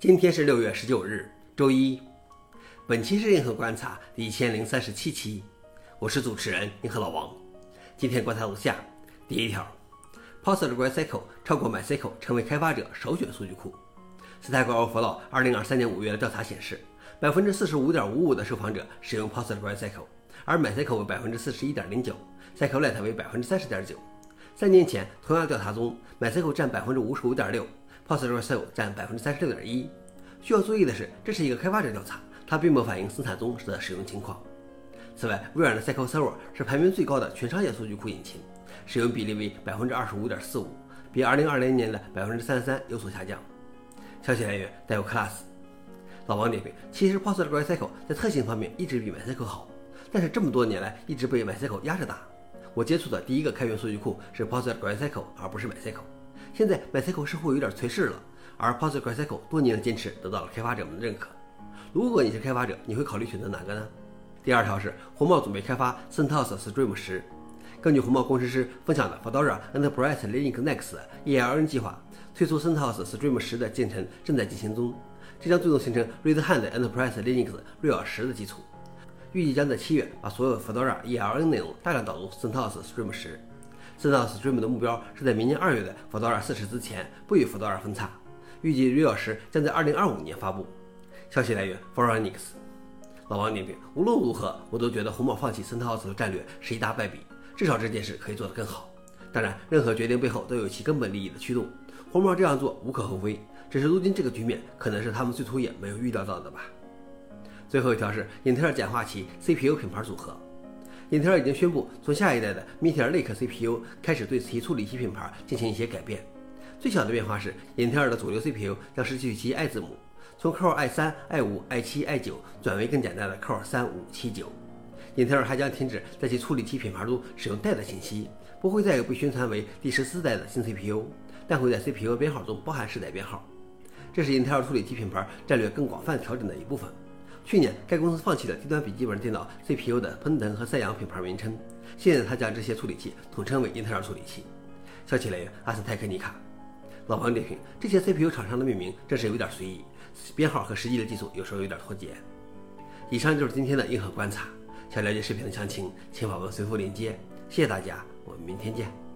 今天是六月十九日，周一。本期是硬核观察第一千零三十七期，我是主持人硬核老王。今天观察如下：第一条，PostgreSQL 超过 MySQL 成为开发者首选数据库。Stack Overflow 二零二三年五月的调查显示，百分之四十五点五五的受访者使用 PostgreSQL，而 MySQL 为百分之四十一点零九，SQLite 为百分之三十点九。三年前同样调查中，MySQL 占百分之五十五点六，PostgreSQL 占百分之三十六点一。需要注意的是，这是一个开发者调查，它并不反映生产中的使用情况。此外，微软的 SQL Server 是排名最高的全商业数据库引擎，使用比例为百分之二十五点四五，比二零二零年的百分之三十三有所下降。消息来源带有 Class。老王点评：其实 PostgreSQL 在特性方面一直比 MySQL 好，但是这么多年来一直被 MySQL 压着打。我接触的第一个开源数据库是 PostgreSQL，而不是 MySQL。现在 MySQL 似乎有点颓势了，而 PostgreSQL 多年的坚持得到了开发者们的认可。如果你是开发者，你会考虑选择哪个呢？第二条是红帽准备开发 CentOS Stream 十。根据红帽工程师分享的 Fedora Enterprise Linux Next ELN 计划，推出 CentOS Stream 十的进程正在进行中，这将最终形成 Red Hat Enterprise Linux Real 十的基础。预计将在七月把所有 Fedora ELN 内容大量导入 CentOS Stream 十。CentOS Stream 的目标是在明年二月的 Fedora 四十之前不与 Fedora 分叉。预计 RHEL 十将在二零二五年发布。消息来源 f o r Linux。老王点评：无论如何，我都觉得红帽放弃 CentOS 的战略是一大败笔。至少这件事可以做得更好。当然，任何决定背后都有其根本利益的驱动。红帽这样做无可厚非，只是如今这个局面可能是他们最初也没有预料到的吧。最后一条是英特尔简化其 CPU 品牌组合。英特尔已经宣布从下一代的 Meteor Lake CPU 开始对其处理器品牌进行一些改变。最小的变化是，英特尔的主流 CPU 将失去其 i 字母，从 Core i3、i5、i7、i9 转为更简单的 Core 3、5、7、9。英特尔还将停止在其处理器品牌中使用代的信息，不会再有被宣传为第十四代的新 CPU，但会在 CPU 编号中包含世代编号。这是英特尔处理器品牌战略更广泛调整的一部分。去年，该公司放弃了低端笔记本电脑 CPU 的喷腾和赛扬品牌名称，现在他将这些处理器统称为英特尔处理器。消息来源：阿斯泰克尼卡。老王点评：这些 CPU 厂商的命名真是有点随意，编号和实际的技术有时候有点脱节。以上就是今天的硬核观察。想了解视频的详情，请访问随附链接。谢谢大家，我们明天见。